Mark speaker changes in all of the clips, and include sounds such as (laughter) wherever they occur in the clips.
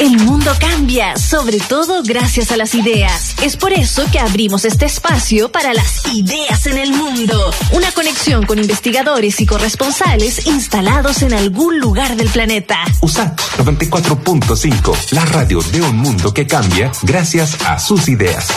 Speaker 1: El mundo cambia, sobre todo gracias a las ideas. Es por eso que abrimos este espacio para las ideas en el mundo. Una conexión con investigadores y corresponsales instalados en algún lugar del planeta.
Speaker 2: USAT 94.5, la radio de un mundo que cambia gracias a sus ideas.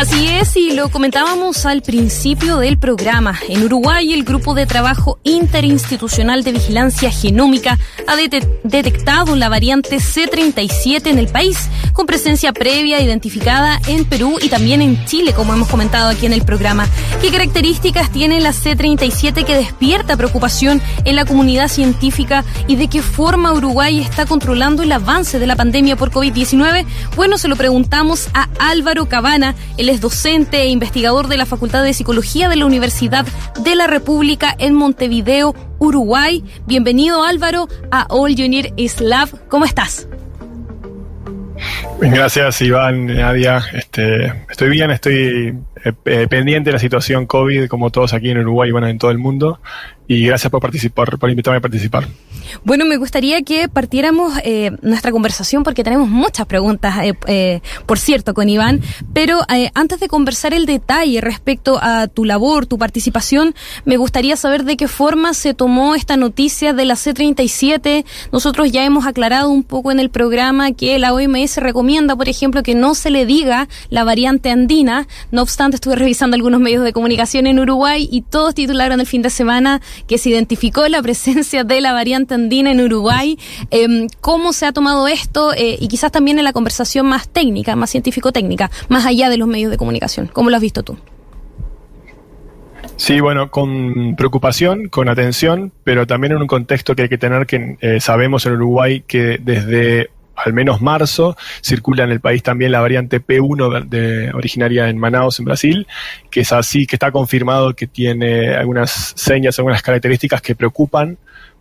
Speaker 3: Así es, y lo comentábamos al principio del programa. En Uruguay, el Grupo de Trabajo Interinstitucional de Vigilancia Genómica ha detectado la variante C37 en el país, con presencia previa identificada en Perú y también en Chile, como hemos comentado aquí en el programa. ¿Qué características tiene la C37 que despierta preocupación en la comunidad científica y de qué forma Uruguay está controlando el avance de la pandemia por COVID-19? Bueno, se lo preguntamos a Álvaro Cabana, el es docente e investigador de la Facultad de Psicología de la Universidad de la República en Montevideo, Uruguay. Bienvenido Álvaro a All Junior is Love. ¿Cómo estás?
Speaker 4: Gracias Iván, Nadia. Este, estoy bien, estoy eh, eh, pendiente de la situación COVID, como todos aquí en Uruguay y bueno, en todo el mundo. Y gracias por participar, por invitarme a participar.
Speaker 3: Bueno, me gustaría que partiéramos eh, nuestra conversación porque tenemos muchas preguntas, eh, eh, por cierto, con Iván. Pero antes de conversar el detalle respecto a tu labor, tu participación, me gustaría saber de qué forma se tomó esta noticia de la C-37. Nosotros ya hemos aclarado un poco en el programa que la OMS recomienda, por ejemplo, que no se le diga la variante andina. No obstante, estuve revisando algunos medios de comunicación en Uruguay y todos titularon el fin de semana que se identificó la presencia de la variante andina en Uruguay. Em, ¿Cómo se ha tomado esto? Eh, y quizás también en la conversación más técnica, más científico-técnica, más allá de los medios de comunicación. ¿Cómo lo has visto tú?
Speaker 4: Sí, bueno, con preocupación, con atención, pero también en un contexto que hay que tener que eh, sabemos en Uruguay que desde al menos marzo, circula en el país también la variante P1 de, originaria en Manaus, en Brasil, que es así, que está confirmado que tiene algunas señas, algunas características que preocupan.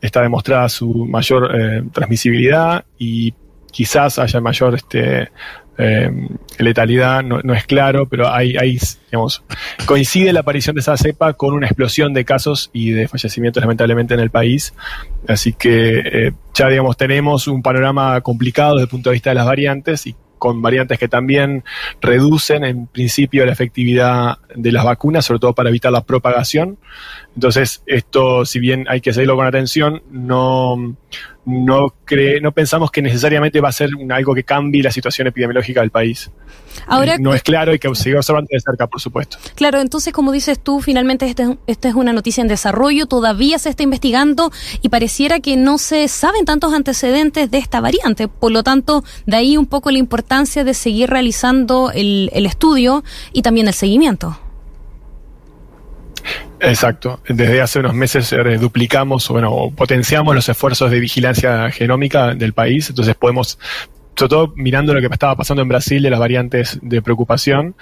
Speaker 4: Está demostrada su mayor eh, transmisibilidad y quizás haya mayor este, eh, letalidad no, es claro, pero hay, digamos, coincide la aparición de esa cepa con una explosión de casos y de fallecimientos lamentablemente en el país. Así que eh, ya, digamos, tenemos un panorama complicado desde el punto de vista de las variantes y con variantes que también reducen en principio la efectividad de las vacunas, sobre todo para evitar la propagación. Entonces, esto, si bien hay que seguirlo con atención, no, no, cree, no pensamos que necesariamente va a ser algo que cambie la situación epidemiológica del país. Ahora, no es claro y que seguir observando de cerca, por supuesto.
Speaker 3: Claro, entonces, como dices tú, finalmente esta este es una noticia en desarrollo, todavía se está investigando y pareciera que no se saben tantos antecedentes de esta variante. Por lo tanto, de ahí un poco la importancia de seguir realizando el, el estudio y también el seguimiento.
Speaker 4: Exacto. Desde hace unos meses eh, duplicamos, bueno, potenciamos los esfuerzos de vigilancia genómica del país, entonces podemos sobre todo mirando lo que estaba pasando en Brasil de las variantes de preocupación,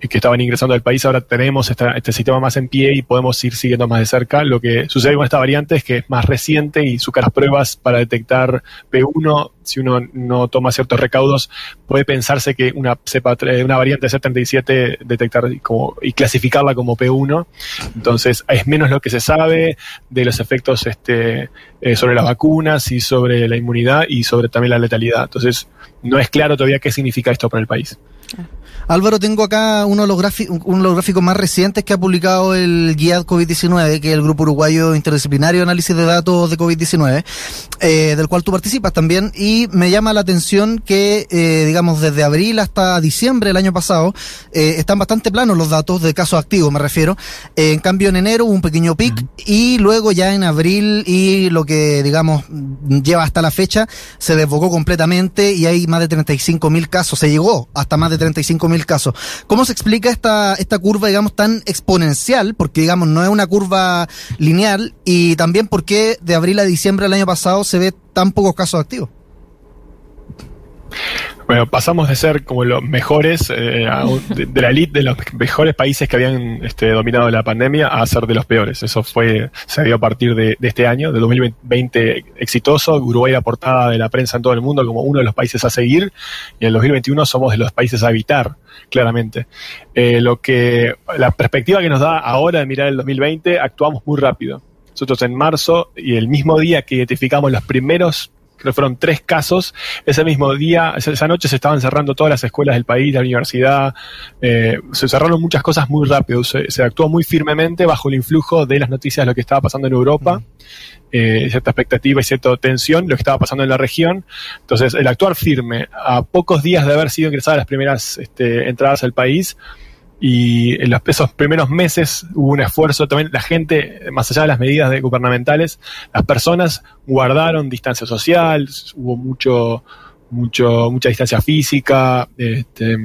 Speaker 4: que estaban ingresando al país, ahora tenemos este sistema más en pie y podemos ir siguiendo más de cerca. Lo que sucede con esta variante es que es más reciente y su las pruebas para detectar P1, si uno no toma ciertos recaudos, puede pensarse que una cepa, una variante C37 detectar como, y clasificarla como P1. Entonces, es menos lo que se sabe de los efectos este, eh, sobre las vacunas y sobre la inmunidad y sobre también la letalidad. Entonces, no es claro todavía qué significa esto para el país.
Speaker 5: Álvaro, tengo acá uno de, los uno de los gráficos más recientes que ha publicado el GIAD COVID-19, que es el Grupo Uruguayo Interdisciplinario de Análisis de Datos de COVID-19, eh, del cual tú participas también, y me llama la atención que, eh, digamos, desde abril hasta diciembre del año pasado, eh, están bastante planos los datos de casos activos, me refiero. en cambio, en enero hubo un pequeño pic, y luego ya en abril y lo que, digamos, lleva hasta la fecha, se desbocó completamente y hay más de 35 mil casos, se llegó hasta más de 35 mil casos. ¿Cómo se explica esta, esta curva, digamos, tan exponencial? Porque, digamos, no es una curva lineal y también por qué de abril a diciembre del año pasado se ve tan pocos casos activos.
Speaker 4: Bueno, pasamos de ser como los mejores, eh, de, la elite de los mejores países que habían este, dominado la pandemia a ser de los peores. Eso fue, se dio a partir de, este año, de 2020 exitoso. Uruguay la portada de la prensa en todo el mundo como uno de los países a seguir. Y en el 2021 somos de los países a evitar, claramente. Eh, lo que, la perspectiva que nos da ahora de mirar el 2020, actuamos muy rápido Nosotros en marzo y el mismo día que identificamos los primeros creo que fueron tres casos. Ese mismo día, esa noche se estaban cerrando todas las escuelas del país, la universidad, eh, se cerraron muchas cosas muy rápido, se, actuó muy firmemente bajo el influjo de las noticias de lo que estaba pasando en Europa, eh, cierta expectativa y cierta tensión, lo que estaba pasando en la región. Entonces, el actuar firme, a pocos días de haber sido ingresadas las primeras este, entradas al país, y en los, esos primeros meses hubo un esfuerzo también, la gente, más allá de las medidas gubernamentales, las personas guardaron distancia social, hubo mucho, mucho, mucha distancia física, este,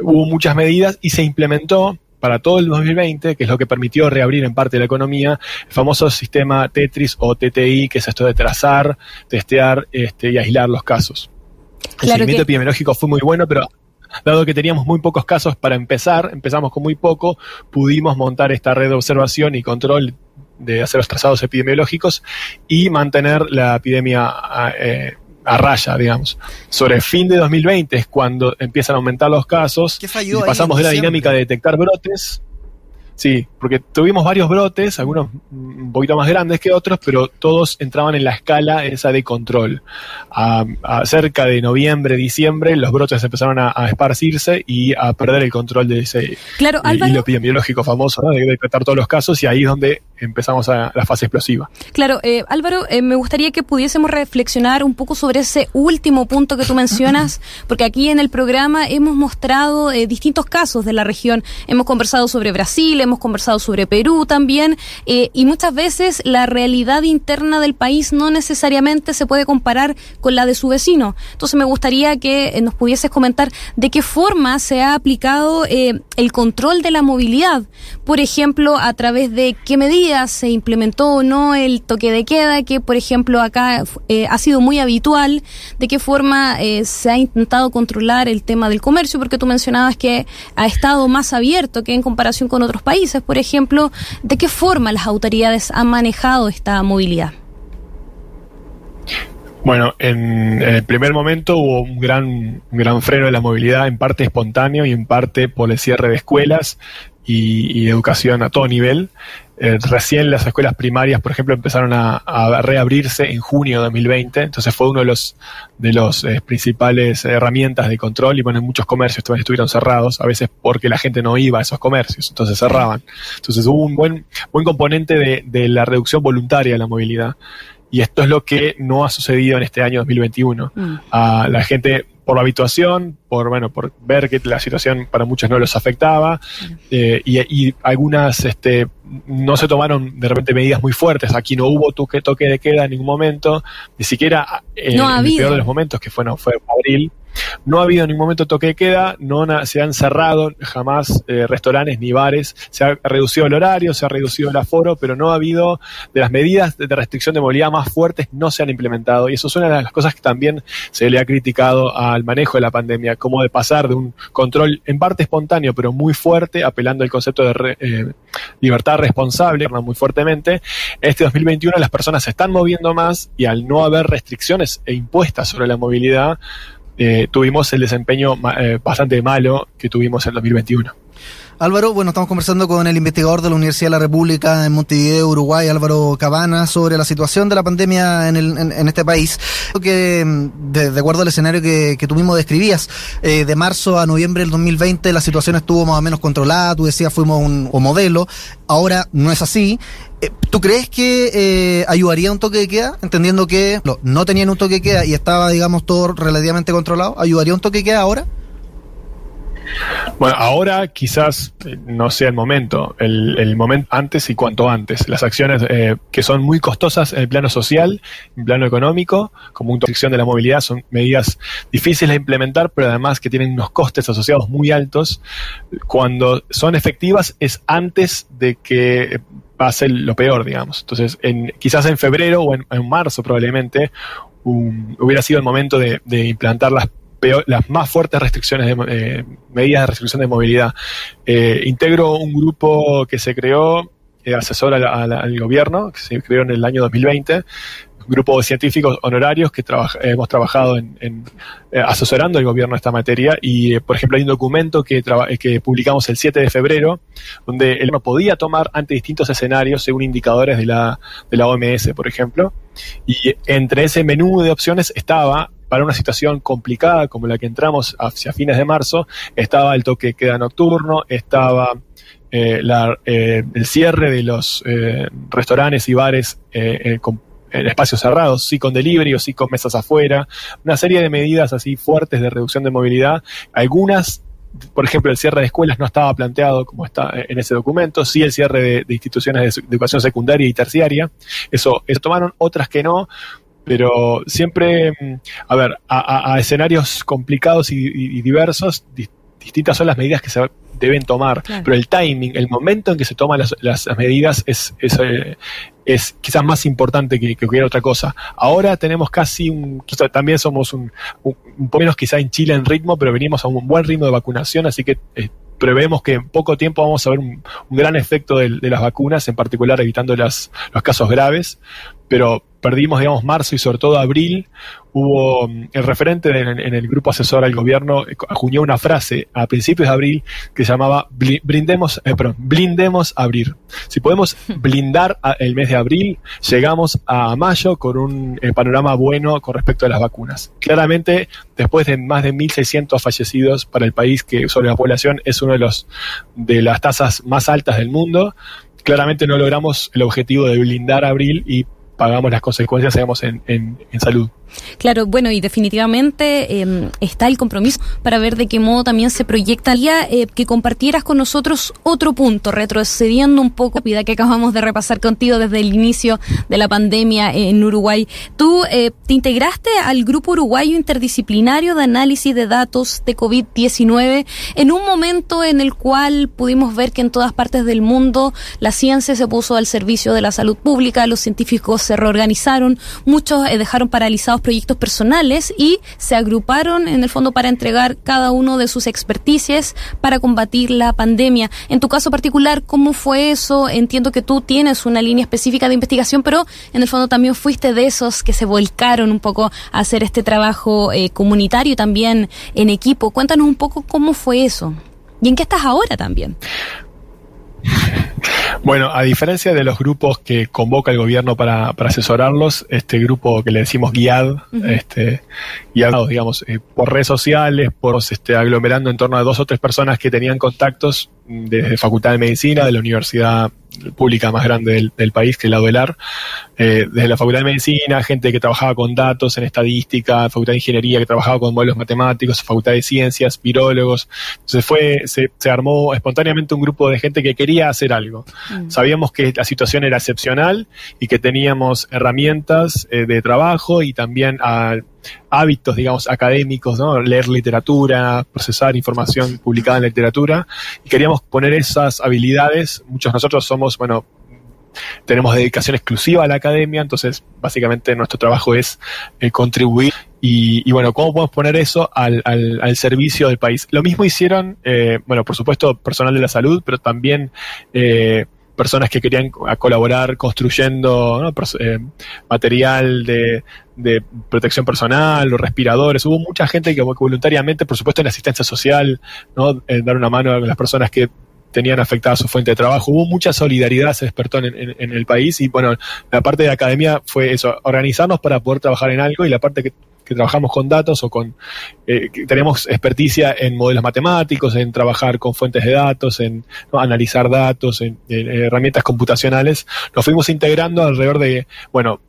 Speaker 4: hubo muchas medidas y se implementó para todo el 2020, que es lo que permitió reabrir en parte la economía, el famoso sistema Tetris o TTI, que es esto de trazar, testear este, y aislar los casos. El seguimiento epidemiológico fue muy bueno, pero dado que teníamos muy pocos casos para empezar, empezamos con muy poco, pudimos montar esta red de observación y control de hacer los trazados epidemiológicos y mantener la epidemia a, eh, raya, digamos. Sobre el fin de 2020 es cuando empiezan a aumentar los casos y pasamos de la dinámica de detectar brotes Sí, porque tuvimos varios brotes, algunos un poquito más grandes que otros, pero todos entraban en la escala esa de control. A, cerca de noviembre, diciembre, los brotes empezaron a, esparcirse y a perder el control de ese
Speaker 3: claro,
Speaker 4: hilo epidemiológico famoso, de detectar todos los casos, y ahí es donde empezamos a la fase explosiva.
Speaker 3: Claro, eh, Álvaro, eh, me gustaría que pudiésemos reflexionar un poco sobre ese último punto que tú mencionas, (laughs) porque aquí en el programa hemos mostrado eh, distintos casos de la región. Hemos conversado sobre Brasil, hemos conversado sobre Perú también, eh, y muchas veces la realidad interna del país no necesariamente se puede comparar con la de su vecino. Entonces me gustaría que eh, nos pudieses comentar de qué forma se ha aplicado eh, el control de la movilidad, por ejemplo, a través de qué medidas se implementó o no el toque de queda, que por ejemplo acá ha sido muy habitual, de qué forma se ha intentado controlar el tema del comercio, porque tú mencionabas que ha estado más abierto que en comparación con otros países por ejemplo, ¿de qué forma las autoridades han manejado esta movilidad?
Speaker 4: Bueno, en, el primer momento hubo un gran, un gran freno de la movilidad, en parte espontáneo y en parte por el cierre de escuelas y, educación a todo nivel. Eh, recién las escuelas primarias, por ejemplo, empezaron a, reabrirse en junio de 2020, entonces fue uno de los, de los eh, principales herramientas de control y bueno, muchos comercios también estuvieron cerrados, a veces porque la gente no iba a esos comercios, entonces cerraban. Entonces hubo un buen, buen componente de, de la reducción voluntaria de la movilidad. Y esto es lo que no ha sucedido en este año 2021. Mm. A la gente por la habituación, por bueno, por ver que la situación para muchos no los afectaba eh, y, algunas este, no se tomaron de repente medidas muy fuertes. Aquí no hubo toque, toque de queda en ningún momento, ni siquiera eh, en el peor de los momentos que fue no fue abril no ha habido en ningún momento toque de queda, no se han cerrado jamás eh, restaurantes ni bares, se ha reducido el horario, se ha reducido el aforo, pero no ha habido de las medidas de restricción de movilidad más fuertes, no se han implementado. Y eso es una de las cosas que también se le ha criticado al manejo de la pandemia, como de pasar de un control en parte espontáneo, pero muy fuerte, apelando al concepto de eh, libertad responsable muy fuertemente. Este 2021 las personas se están moviendo más y al no haber restricciones e impuestas sobre la movilidad, eh, tuvimos el desempeño eh, bastante malo que tuvimos en 2021.
Speaker 5: Álvaro, bueno, estamos conversando con el investigador de la Universidad de la República en Montevideo, Uruguay, Álvaro Cabana, sobre la situación de la pandemia en, este país. Que, mm, de, acuerdo al escenario que, que tú mismo describías, eh, de marzo a noviembre del 2020 la situación estuvo más o menos controlada, tú decías fuimos un, modelo, ahora no es así. Eh, ¿Tú crees que eh, ayudaría un toque de queda? Entendiendo que no, no tenían un toque de queda y estaba, digamos, todo relativamente controlado. ¿Ayudaría un toque de queda ahora?
Speaker 4: Bueno, ahora quizás eh, no sea el momento, el, momento antes y cuanto antes. Las acciones eh, que son muy costosas en el plano social, en el plano económico, como una restricción de la movilidad, son medidas difíciles de implementar, pero además que tienen unos costes asociados muy altos. Cuando son efectivas es antes de que pase lo peor, digamos. Entonces, en, quizás en febrero o en, marzo probablemente hubiera sido el momento de, de implantar las las más fuertes restricciones de eh, medidas de restricción de movilidad. Eh, integro un grupo que se creó eh, asesor al, gobierno, que se creó en el año 2020, grupo de científicos honorarios que hemos trabajado en, asesorando al gobierno en esta materia y, por ejemplo, hay un documento que, que publicamos el 7 de febrero donde el gobierno podía tomar ante distintos escenarios según indicadores de la OMS, por ejemplo, y entre ese menú de opciones estaba para una situación complicada como la que entramos hacia fines de marzo, estaba el toque de queda nocturno, estaba eh, eh, el cierre de los eh, restaurantes y bares en espacios cerrados, sí con delivery o sí con mesas afuera, una serie de medidas así fuertes de reducción de movilidad, algunas por ejemplo, el cierre de escuelas no estaba planteado como está en ese documento, sí el cierre de, instituciones de, educación secundaria y terciaria, eso, eso tomaron, otras que no, pero siempre, mm, a ver, a, escenarios complicados y, diversos, distintas son las medidas que se deben tomar, pero el timing, el momento en que se toman las, medidas es, eh, es, quizás más importante que, que, cualquier otra cosa. Ahora tenemos casi un, también somos un, un, poco menos quizá en Chile en ritmo, pero venimos a un buen ritmo de vacunación, así que eh, prevemos que en poco tiempo vamos a ver un, gran efecto de, las vacunas, en particular evitando las, los casos graves, pero perdimos, digamos, marzo y sobre todo abril, hubo mm, el referente en, el grupo asesor al gobierno eh, acuñó una frase a principios de abril que llamaba brindemos, eh, perdón, blindemos abrir. Si podemos (laughs) blindar el mes de abril, llegamos a mayo con un eh, panorama bueno con respecto a las vacunas. Claramente, después de más de 1.600 fallecidos para el país que sobre la población es uno de los de las tasas más altas del mundo, claramente no logramos el objetivo de blindar abril y pagamos las consecuencias, digamos, en, en, en salud.
Speaker 3: Claro, bueno, y definitivamente em, está el compromiso para ver de qué modo también se proyecta eh, que compartieras con nosotros otro punto, retrocediendo un poco, vida que acabamos de repasar contigo desde el inicio de la pandemia en Uruguay. Tú eh, te integraste al Grupo Uruguayo Interdisciplinario de Análisis de Datos de COVID-19 en un momento en el cual pudimos ver que en todas partes del mundo la ciencia se puso al servicio de la salud pública, los científicos se reorganizaron, muchos eh, dejaron paralizados proyectos personales y se agruparon en el fondo para entregar cada uno de sus experticias para combatir la pandemia. En tu caso particular, ¿cómo fue eso? Entiendo que tú tienes una línea específica de investigación, pero en el fondo también fuiste de esos que se volcaron un poco a hacer este trabajo eh, comunitario también en equipo. Cuéntanos un poco cómo fue eso. ¿Y en qué estás ahora también?
Speaker 4: Bueno, a diferencia de los grupos que convoca el gobierno para, asesorarlos, este grupo que le decimos guiad, este, guiados, digamos, eh, por redes sociales, por este, aglomerando en torno a dos o tres personas que tenían contactos desde Facultad de Medicina, de la Universidad Pública más grande del, país, que es la UELAR, eh, desde la Facultad de Medicina, gente que trabajaba con datos en estadística, Facultad de Ingeniería que trabajaba con modelos matemáticos, Facultad de Ciencias, virólogos. Entonces fue, se, se armó espontáneamente un grupo de gente que quería hacer algo. Mm. Sabíamos que la situación era excepcional y que teníamos herramientas eh, de trabajo y también a, hábitos, digamos, académicos, ¿no? Leer literatura, procesar información publicada en literatura, y queríamos poner esas habilidades. Muchos de nosotros somos, bueno, tenemos dedicación exclusiva a la academia, entonces básicamente nuestro trabajo es eh, contribuir y, bueno, ¿cómo podemos poner eso al, al, servicio del país? Lo mismo hicieron, eh, bueno, por supuesto, personal de la salud, pero también eh, personas que querían colaborar construyendo eh, material de, protección personal o respiradores. Hubo mucha gente que voluntariamente, por supuesto en la asistencia social, ¿no? Dar una mano a las personas que tenían afectada su fuente de trabajo. Hubo mucha solidaridad, se despertó en, el país y bueno, la parte de la academia fue eso, organizarnos para poder trabajar en algo y la parte que que trabajamos con datos o con, eh, tenemos experticia en modelos matemáticos, en trabajar con fuentes de datos, en analizar datos, en, herramientas computacionales, nos fuimos integrando alrededor de, bueno,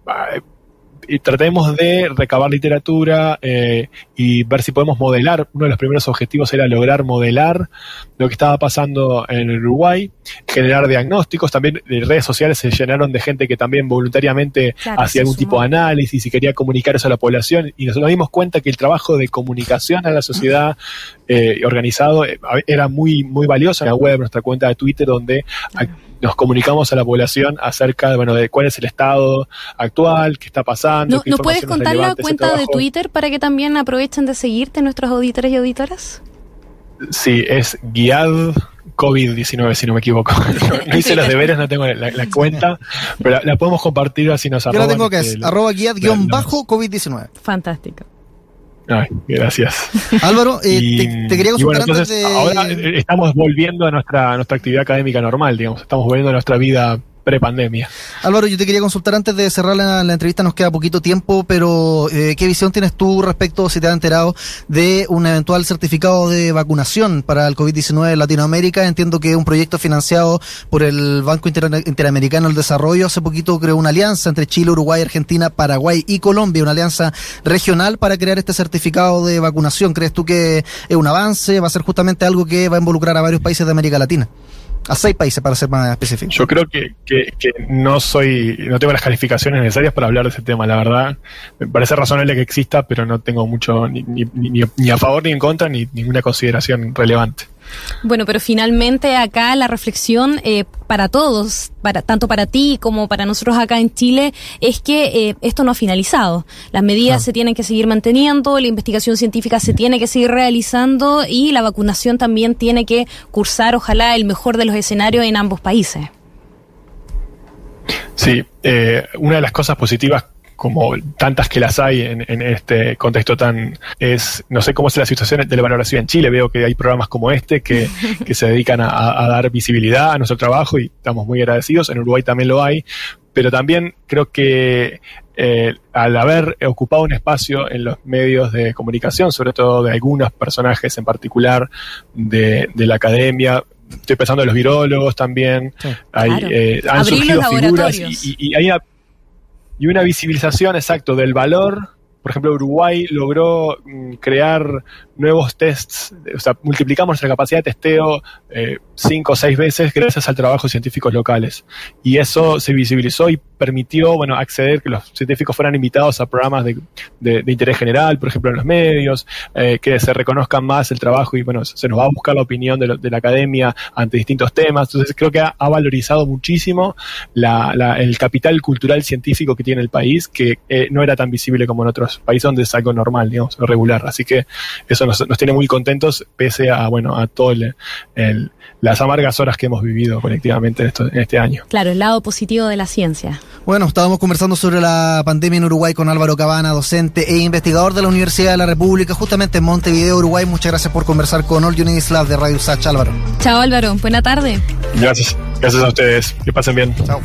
Speaker 4: y tratemos de recabar literatura eh, y ver si podemos modelar. Uno de los primeros objetivos era lograr modelar lo que estaba pasando en Uruguay, generar diagnósticos. También redes sociales se llenaron de gente que también voluntariamente hacía algún tipo de análisis y quería comunicar eso a la población. Y nos dimos cuenta que el trabajo de comunicación a la sociedad eh, organizado eh, era muy, muy valioso en la web, nuestra cuenta de Twitter, donde nos comunicamos a la población acerca de, bueno, de cuál es el estado actual, qué está pasando.
Speaker 3: ¿Nos puedes contar la cuenta de Twitter para que también aprovechen de seguirte nuestros auditores y auditoras?
Speaker 4: Sí, es guiad COVID-19, si no me equivoco. (laughs) no, hice los deberes, no tengo la, (laughs) cuenta, pero la, podemos compartir así nos
Speaker 5: Yo la tengo que es este, arroba guiad-covid-19.
Speaker 3: Fantástico.
Speaker 4: Ay, gracias.
Speaker 5: Álvaro, eh, te, quería consultar antes de...
Speaker 4: Ahora estamos volviendo a nuestra, nuestra actividad académica normal, digamos. Estamos volviendo a nuestra vida prepandemia.
Speaker 5: Álvaro, yo te quería consultar antes de cerrar la, entrevista, nos queda poquito tiempo, pero eh, ¿qué visión tienes tú respecto, si te has enterado, de un eventual certificado de vacunación para el COVID-19 en Latinoamérica? Entiendo que es un proyecto financiado por el Banco Interamericano del Desarrollo. Hace poquito creó una alianza entre Chile, Uruguay, Argentina, Paraguay y Colombia, una alianza regional para crear este certificado de vacunación. ¿Crees tú que es un avance? ¿Va a ser justamente algo que va a involucrar a varios países de América Latina? A seis países para ser más específico.
Speaker 4: Yo creo que, que, no soy, no tengo las calificaciones necesarias para hablar de ese tema, la verdad. Me parece razonable que exista, pero no tengo mucho ni, ni, ni a favor ni en contra, ni ninguna consideración relevante.
Speaker 3: Bueno, pero finalmente acá la reflexión eh, para todos, para, tanto para ti como para nosotros acá en Chile, es que eh, esto no ha finalizado. Las medidas se tienen que seguir manteniendo, la investigación científica se tiene que seguir realizando y la vacunación también tiene que cursar, ojalá, el mejor de los escenarios en ambos países.
Speaker 4: Sí, eh, una de las cosas positivas como tantas que las hay en, este contexto tan es no sé cómo es la situación de la valoración en Chile. Veo que hay programas como este que, (laughs) se dedican a, dar visibilidad a nuestro trabajo y estamos muy agradecidos. En Uruguay también lo hay. Pero también creo que eh, al haber ocupado un espacio en los medios de comunicación sobre todo de algunos personajes en particular de, la academia estoy pensando en los virólogos también. Hay, eh, han surgido figuras y, y, y hay una y una visibilización, exacto, del valor. Por ejemplo, Uruguay logró mm, crear nuevos tests, o sea, multiplicamos nuestra capacidad de testeo eh, cinco o seis veces gracias al trabajo de científicos locales. Y eso se visibilizó y permitió, bueno, acceder, que los científicos fueran invitados a programas de, de, interés general, por ejemplo, en los medios, eh, que se reconozcan más el trabajo y, bueno, se nos va a buscar la opinión de, de la academia ante distintos temas. Entonces, creo que ha, valorizado muchísimo la, la, el capital cultural científico que tiene el país, que eh, no era tan visible como en otros países donde es algo normal, digamos, regular. Así que eso nos, tiene muy contentos, pese a, bueno, a todo el, las amargas horas que hemos vivido colectivamente en, esto, en este año.
Speaker 3: Claro, el lado positivo de la ciencia.
Speaker 5: Bueno, estábamos conversando sobre la pandemia en Uruguay con Álvaro Cabana, docente e investigador de la Universidad de la República, justamente en Montevideo, Uruguay. Muchas gracias por conversar con All Units Lab de Radio Sach, Álvaro.
Speaker 3: Chao, Álvaro. Buena tarde.
Speaker 4: Gracias. Gracias a ustedes. Que pasen bien.
Speaker 5: Chao.